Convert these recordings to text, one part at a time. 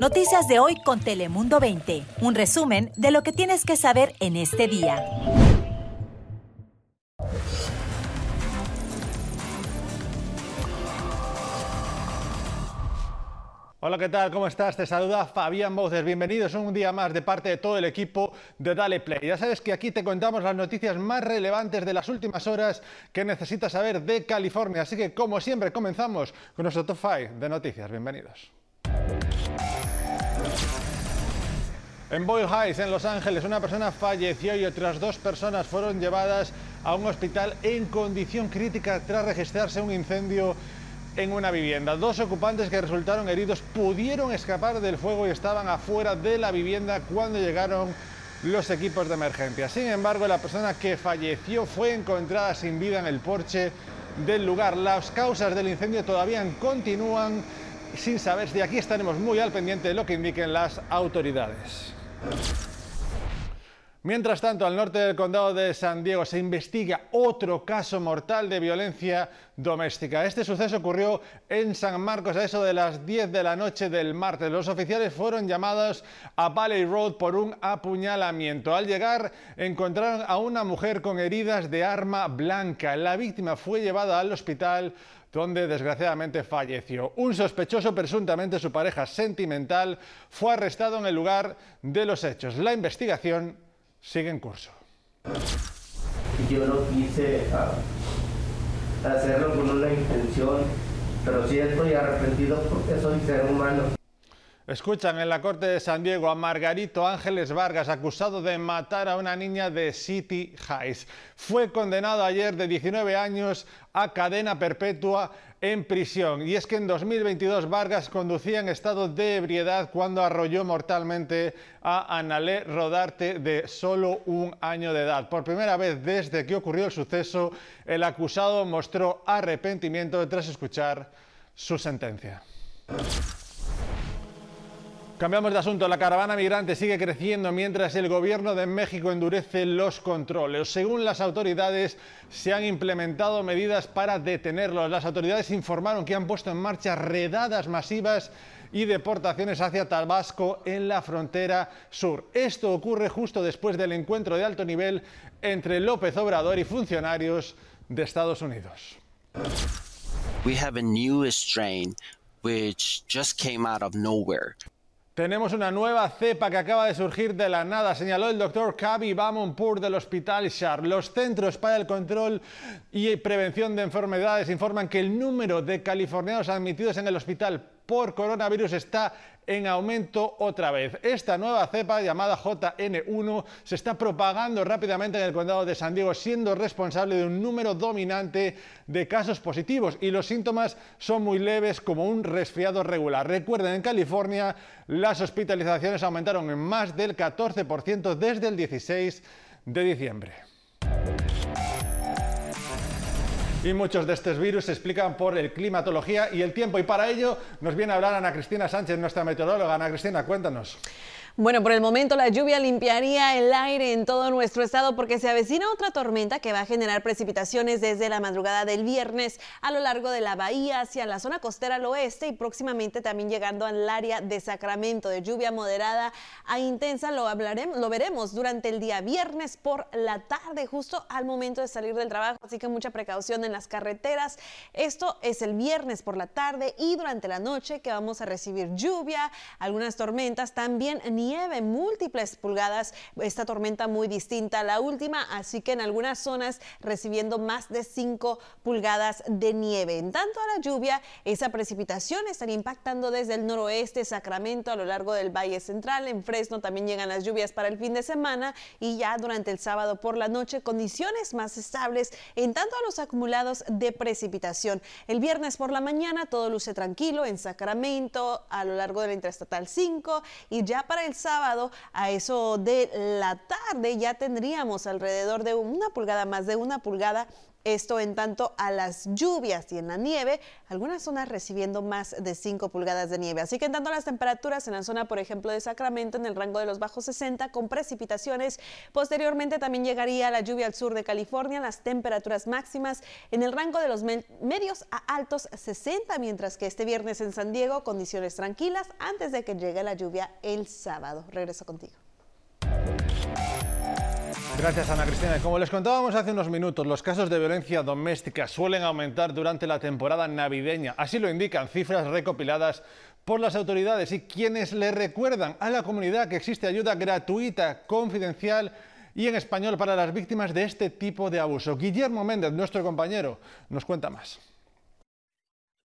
Noticias de hoy con Telemundo 20. Un resumen de lo que tienes que saber en este día. Hola, ¿qué tal? ¿Cómo estás? Te saluda Fabián Bouces. Bienvenidos un día más de parte de todo el equipo de Dale Play. Ya sabes que aquí te contamos las noticias más relevantes de las últimas horas que necesitas saber de California. Así que, como siempre, comenzamos con nuestro top 5 de noticias. Bienvenidos. En Boyle Heights, en Los Ángeles, una persona falleció y otras dos personas fueron llevadas a un hospital en condición crítica tras registrarse un incendio en una vivienda. Dos ocupantes que resultaron heridos pudieron escapar del fuego y estaban afuera de la vivienda cuando llegaron los equipos de emergencia. Sin embargo, la persona que falleció fue encontrada sin vida en el porche del lugar. Las causas del incendio todavía continúan sin saber si aquí estaremos muy al pendiente de lo que indiquen las autoridades. you Mientras tanto, al norte del condado de San Diego se investiga otro caso mortal de violencia doméstica. Este suceso ocurrió en San Marcos a eso de las 10 de la noche del martes. Los oficiales fueron llamados a Valley Road por un apuñalamiento. Al llegar encontraron a una mujer con heridas de arma blanca. La víctima fue llevada al hospital donde desgraciadamente falleció. Un sospechoso, presuntamente su pareja sentimental, fue arrestado en el lugar de los hechos. La investigación sigue en curso. Yo no quise ah, hacerlo con una intención, pero sí estoy arrepentido porque soy ser humano. Escuchan en la corte de San Diego a Margarito Ángeles Vargas, acusado de matar a una niña de City Heights. Fue condenado ayer de 19 años a cadena perpetua en prisión. Y es que en 2022 Vargas conducía en estado de ebriedad cuando arrolló mortalmente a Analé Rodarte de solo un año de edad. Por primera vez desde que ocurrió el suceso, el acusado mostró arrepentimiento tras escuchar su sentencia. Cambiamos de asunto. La caravana migrante sigue creciendo mientras el gobierno de México endurece los controles. Según las autoridades, se han implementado medidas para detenerlos. Las autoridades informaron que han puesto en marcha redadas masivas y deportaciones hacia Tabasco en la frontera sur. Esto ocurre justo después del encuentro de alto nivel entre López Obrador y funcionarios de Estados Unidos. We have a new strain which just came out of nowhere. Tenemos una nueva cepa que acaba de surgir de la nada, señaló el doctor Kabi Bamonpur del Hospital Shar. Los Centros para el Control y Prevención de Enfermedades informan que el número de californianos admitidos en el hospital por coronavirus está en aumento otra vez. Esta nueva cepa llamada JN1 se está propagando rápidamente en el condado de San Diego, siendo responsable de un número dominante de casos positivos y los síntomas son muy leves como un resfriado regular. Recuerden, en California las hospitalizaciones aumentaron en más del 14% desde el 16 de diciembre. Y muchos de estos virus se explican por el climatología y el tiempo. Y para ello nos viene a hablar Ana Cristina Sánchez, nuestra meteoróloga. Ana Cristina, cuéntanos. Bueno, por el momento la lluvia limpiaría el aire en todo nuestro estado porque se avecina otra tormenta que va a generar precipitaciones desde la madrugada del viernes a lo largo de la bahía hacia la zona costera al oeste y próximamente también llegando al área de Sacramento de lluvia moderada a intensa. Lo hablaremos, lo veremos durante el día viernes por la tarde, justo al momento de salir del trabajo, así que mucha precaución en las carreteras. Esto es el viernes por la tarde y durante la noche que vamos a recibir lluvia, algunas tormentas, también nieve, múltiples pulgadas, esta tormenta muy distinta a la última, así que en algunas zonas recibiendo más de 5 pulgadas de nieve. En tanto a la lluvia, esa precipitación estaría impactando desde el noroeste, Sacramento, a lo largo del Valle Central, en Fresno también llegan las lluvias para el fin de semana y ya durante el sábado por la noche condiciones más estables en tanto a los acumulados de precipitación. El viernes por la mañana todo luce tranquilo en Sacramento, a lo largo de la Interestatal 5 y ya para el sábado a eso de la tarde. Ya tendríamos alrededor de una pulgada más de una pulgada Esto en tanto a las lluvias y en la nieve, algunas zonas recibiendo más de 5 pulgadas de nieve. Así que en tanto las temperaturas en la zona, por ejemplo, de Sacramento, en el rango de los bajos 60, con precipitaciones. Posteriormente también llegaría la lluvia al sur de California, las temperaturas máximas en el rango de los medios a altos 60, mientras que este viernes en San Diego, condiciones tranquilas antes de que llegue la lluvia el sábado. Regreso contigo. Gracias, Ana Cristina. Como les contábamos hace unos minutos, los casos de violencia doméstica suelen aumentar durante la temporada navideña. Así lo indican cifras recopiladas por las autoridades y quienes le recuerdan a la comunidad que existe ayuda gratuita, confidencial y en español para las víctimas de este tipo de abuso. Guillermo Méndez, nuestro compañero, nos cuenta más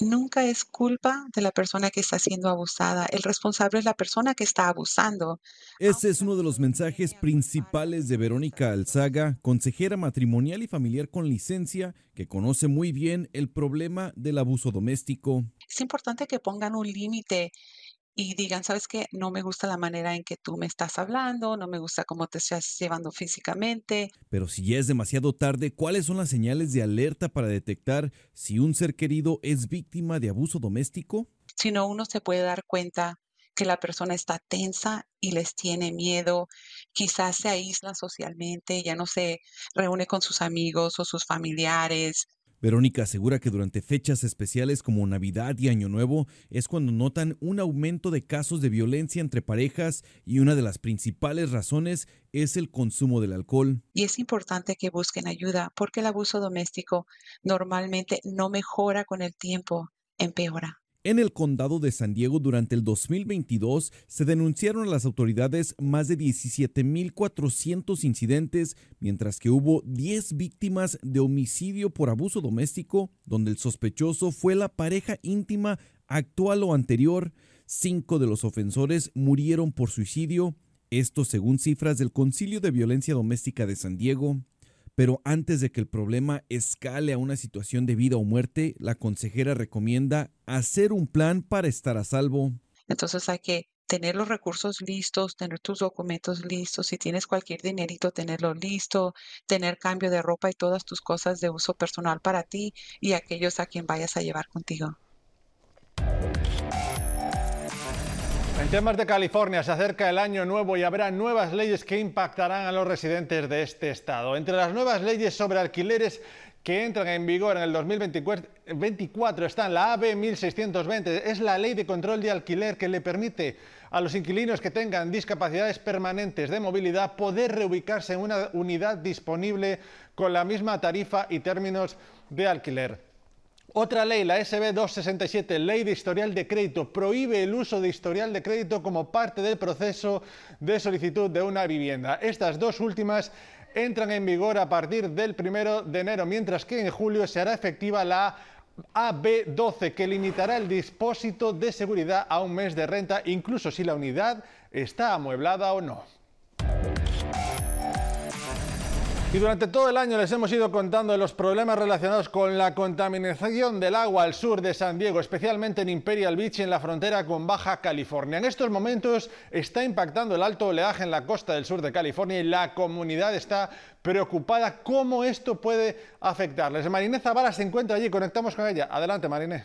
nunca es culpa de la persona que está siendo abusada. El responsable es la persona que está abusando. Ese es uno de los mensajes principales de Verónica Alzaga, consejera matrimonial y familiar con licencia, que conoce muy bien el problema del abuso doméstico. Es importante que pongan un límite y digan, sabes qué, no me gusta la manera en que tú me estás hablando, no me gusta cómo te estás llevando físicamente. Pero si ya es demasiado tarde, ¿cuáles son las señales de alerta para detectar si un ser querido es víctima de abuso doméstico? Si no, uno se puede dar cuenta que la persona está tensa y les tiene miedo, quizás se aísla socialmente, ya no se reúne con sus amigos o sus familiares, Verónica asegura que durante fechas especiales como Navidad y Año Nuevo es cuando notan un aumento de casos de violencia entre parejas y una de las principales razones es el consumo del alcohol. Y es importante que busquen ayuda porque el abuso doméstico normalmente no mejora con el tiempo, empeora. En el condado de San Diego durante el 2022 se denunciaron a las autoridades más de 17.400 incidentes, mientras que hubo 10 víctimas de homicidio por abuso doméstico, donde el sospechoso fue la pareja íntima actual o anterior. Cinco de los ofensores murieron por suicidio, esto según cifras del Concilio de Violencia Doméstica de San Diego. Pero antes de que el problema escale a una situación de vida o muerte, la consejera recomienda hacer un plan para estar a salvo. Entonces hay que tener los recursos listos, tener tus documentos listos, si tienes cualquier dinerito, tenerlo listo, tener cambio de ropa y todas tus cosas de uso personal para ti y aquellos a quien vayas a llevar contigo. En temas de California se acerca el año nuevo y habrá nuevas leyes que impactarán a los residentes de este estado. Entre las nuevas leyes sobre alquileres que entran en vigor en el 2024 están la AB 1620, es la ley de control de alquiler que le permite a los inquilinos que tengan discapacidades permanentes de movilidad poder reubicarse en una unidad disponible con la misma tarifa y términos de alquiler. Otra ley, la SB 267, Ley de Historial de Crédito, prohíbe el uso de historial de crédito como parte del proceso de solicitud de una vivienda. Estas dos últimas entran en vigor a partir del 1 de enero, mientras que en julio se hará efectiva la AB12, que limitará el depósito de seguridad a un mes de renta, incluso si la unidad está amueblada o no. Y durante todo el año les hemos ido contando los problemas relacionados con la contaminación del agua al sur de San Diego, especialmente en Imperial Beach y en la frontera con Baja California. En estos momentos está impactando el alto oleaje en la costa del sur de California y la comunidad está preocupada cómo esto puede afectarles. Mariné Zavala se encuentra allí, conectamos con ella. Adelante, Mariné.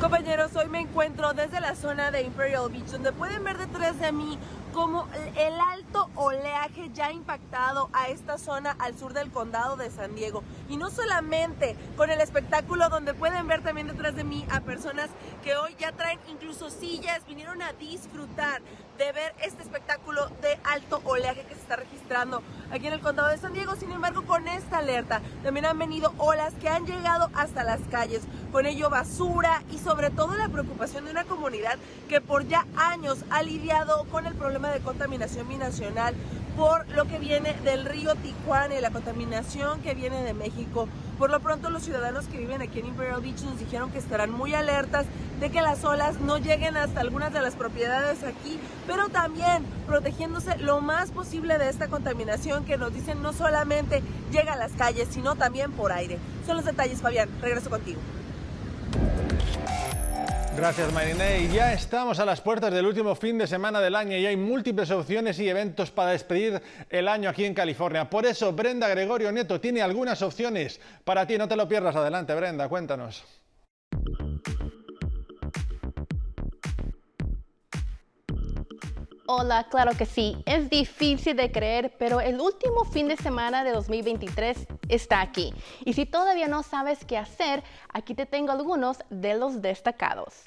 Compañeros, hoy me encuentro desde la zona de Imperial Beach, donde pueden ver detrás de mí como el alto oleaje ya ha impactado a esta zona al sur del condado de San Diego. Y no solamente con el espectáculo donde pueden ver también detrás de mí a personas que hoy ya traen incluso sillas, vinieron a disfrutar de ver este espectáculo de alto oleaje que se está registrando aquí en el condado de San Diego. Sin embargo, con esta alerta también han venido olas que han llegado hasta las calles. Con ello basura y sobre todo la preocupación de una comunidad que por ya años ha lidiado con el problema de contaminación binacional por lo que viene del río Tijuana y la contaminación que viene de México. Por lo pronto los ciudadanos que viven aquí en Imperial Beach nos dijeron que estarán muy alertas de que las olas no lleguen hasta algunas de las propiedades aquí, pero también protegiéndose lo más posible de esta contaminación que nos dicen no solamente llega a las calles, sino también por aire. Son los detalles, Fabián. Regreso contigo. Gracias, Mariné. Y ya estamos a las puertas del último fin de semana del año y hay múltiples opciones y eventos para despedir el año aquí en California. Por eso, Brenda Gregorio Nieto tiene algunas opciones para ti. No te lo pierdas. Adelante, Brenda, cuéntanos. Hola, claro que sí. Es difícil de creer, pero el último fin de semana de 2023 está aquí. Y si todavía no sabes qué hacer, aquí te tengo algunos de los destacados.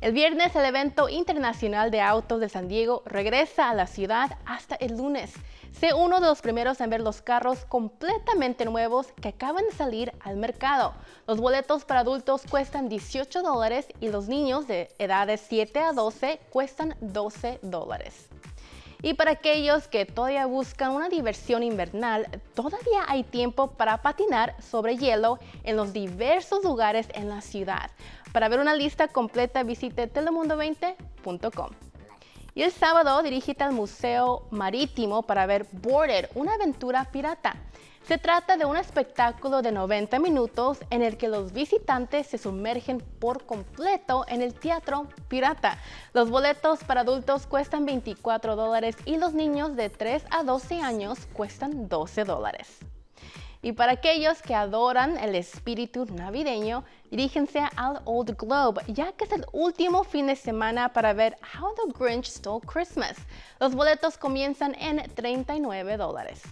El viernes el evento internacional de autos de San Diego regresa a la ciudad hasta el lunes. Sé uno de los primeros en ver los carros completamente nuevos que acaban de salir al mercado. Los boletos para adultos cuestan 18 dólares y los niños de edades 7 a 12 cuestan 12 dólares. Y para aquellos que todavía buscan una diversión invernal, todavía hay tiempo para patinar sobre hielo en los diversos lugares en la ciudad. Para ver una lista completa visite telemundo20.com. Y el sábado dirígete al Museo Marítimo para ver Boarded, una aventura pirata. Se trata de un espectáculo de 90 minutos en el que los visitantes se sumergen por completo en el teatro pirata. Los boletos para adultos cuestan 24 dólares y los niños de 3 a 12 años cuestan 12 dólares. Y para aquellos que adoran el espíritu navideño, diríjense al Old Globe, ya que es el último fin de semana para ver How the Grinch Stole Christmas. Los boletos comienzan en 39 dólares.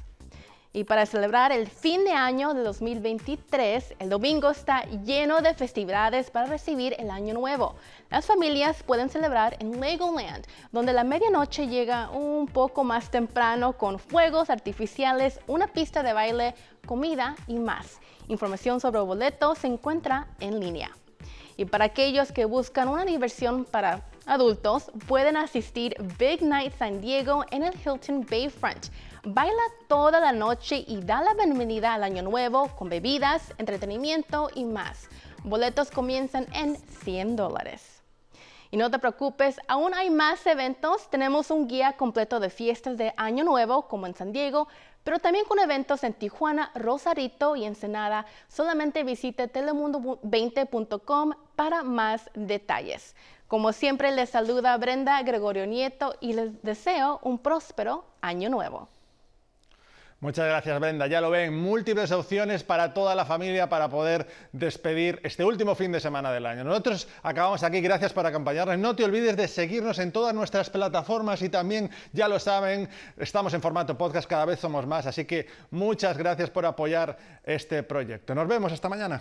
Y para celebrar el fin de año de 2023, el domingo está lleno de festividades para recibir el año nuevo. Las familias pueden celebrar en Legoland, donde la medianoche llega un poco más temprano con fuegos artificiales, una pista de baile, comida y más. Información sobre boletos se encuentra en línea. Y para aquellos que buscan una diversión para adultos, pueden asistir Big Night San Diego en el Hilton Bayfront. Baila toda la noche y da la bienvenida al año nuevo con bebidas, entretenimiento y más. Boletos comienzan en 100 dólares. Y no te preocupes, aún hay más eventos. Tenemos un guía completo de fiestas de Año Nuevo, como en San Diego, pero también con eventos en Tijuana, Rosarito y Ensenada. Solamente visite telemundo20.com para más detalles. Como siempre, les saluda Brenda Gregorio Nieto y les deseo un próspero año nuevo. Muchas gracias, Brenda. Ya lo ven, múltiples opciones para toda la familia para poder despedir este último fin de semana del año. Nosotros acabamos aquí, gracias por acompañarnos. No te olvides de seguirnos en todas nuestras plataformas y también, ya lo saben, estamos en formato podcast, cada vez somos más, así que muchas gracias por apoyar este proyecto. Nos vemos esta mañana.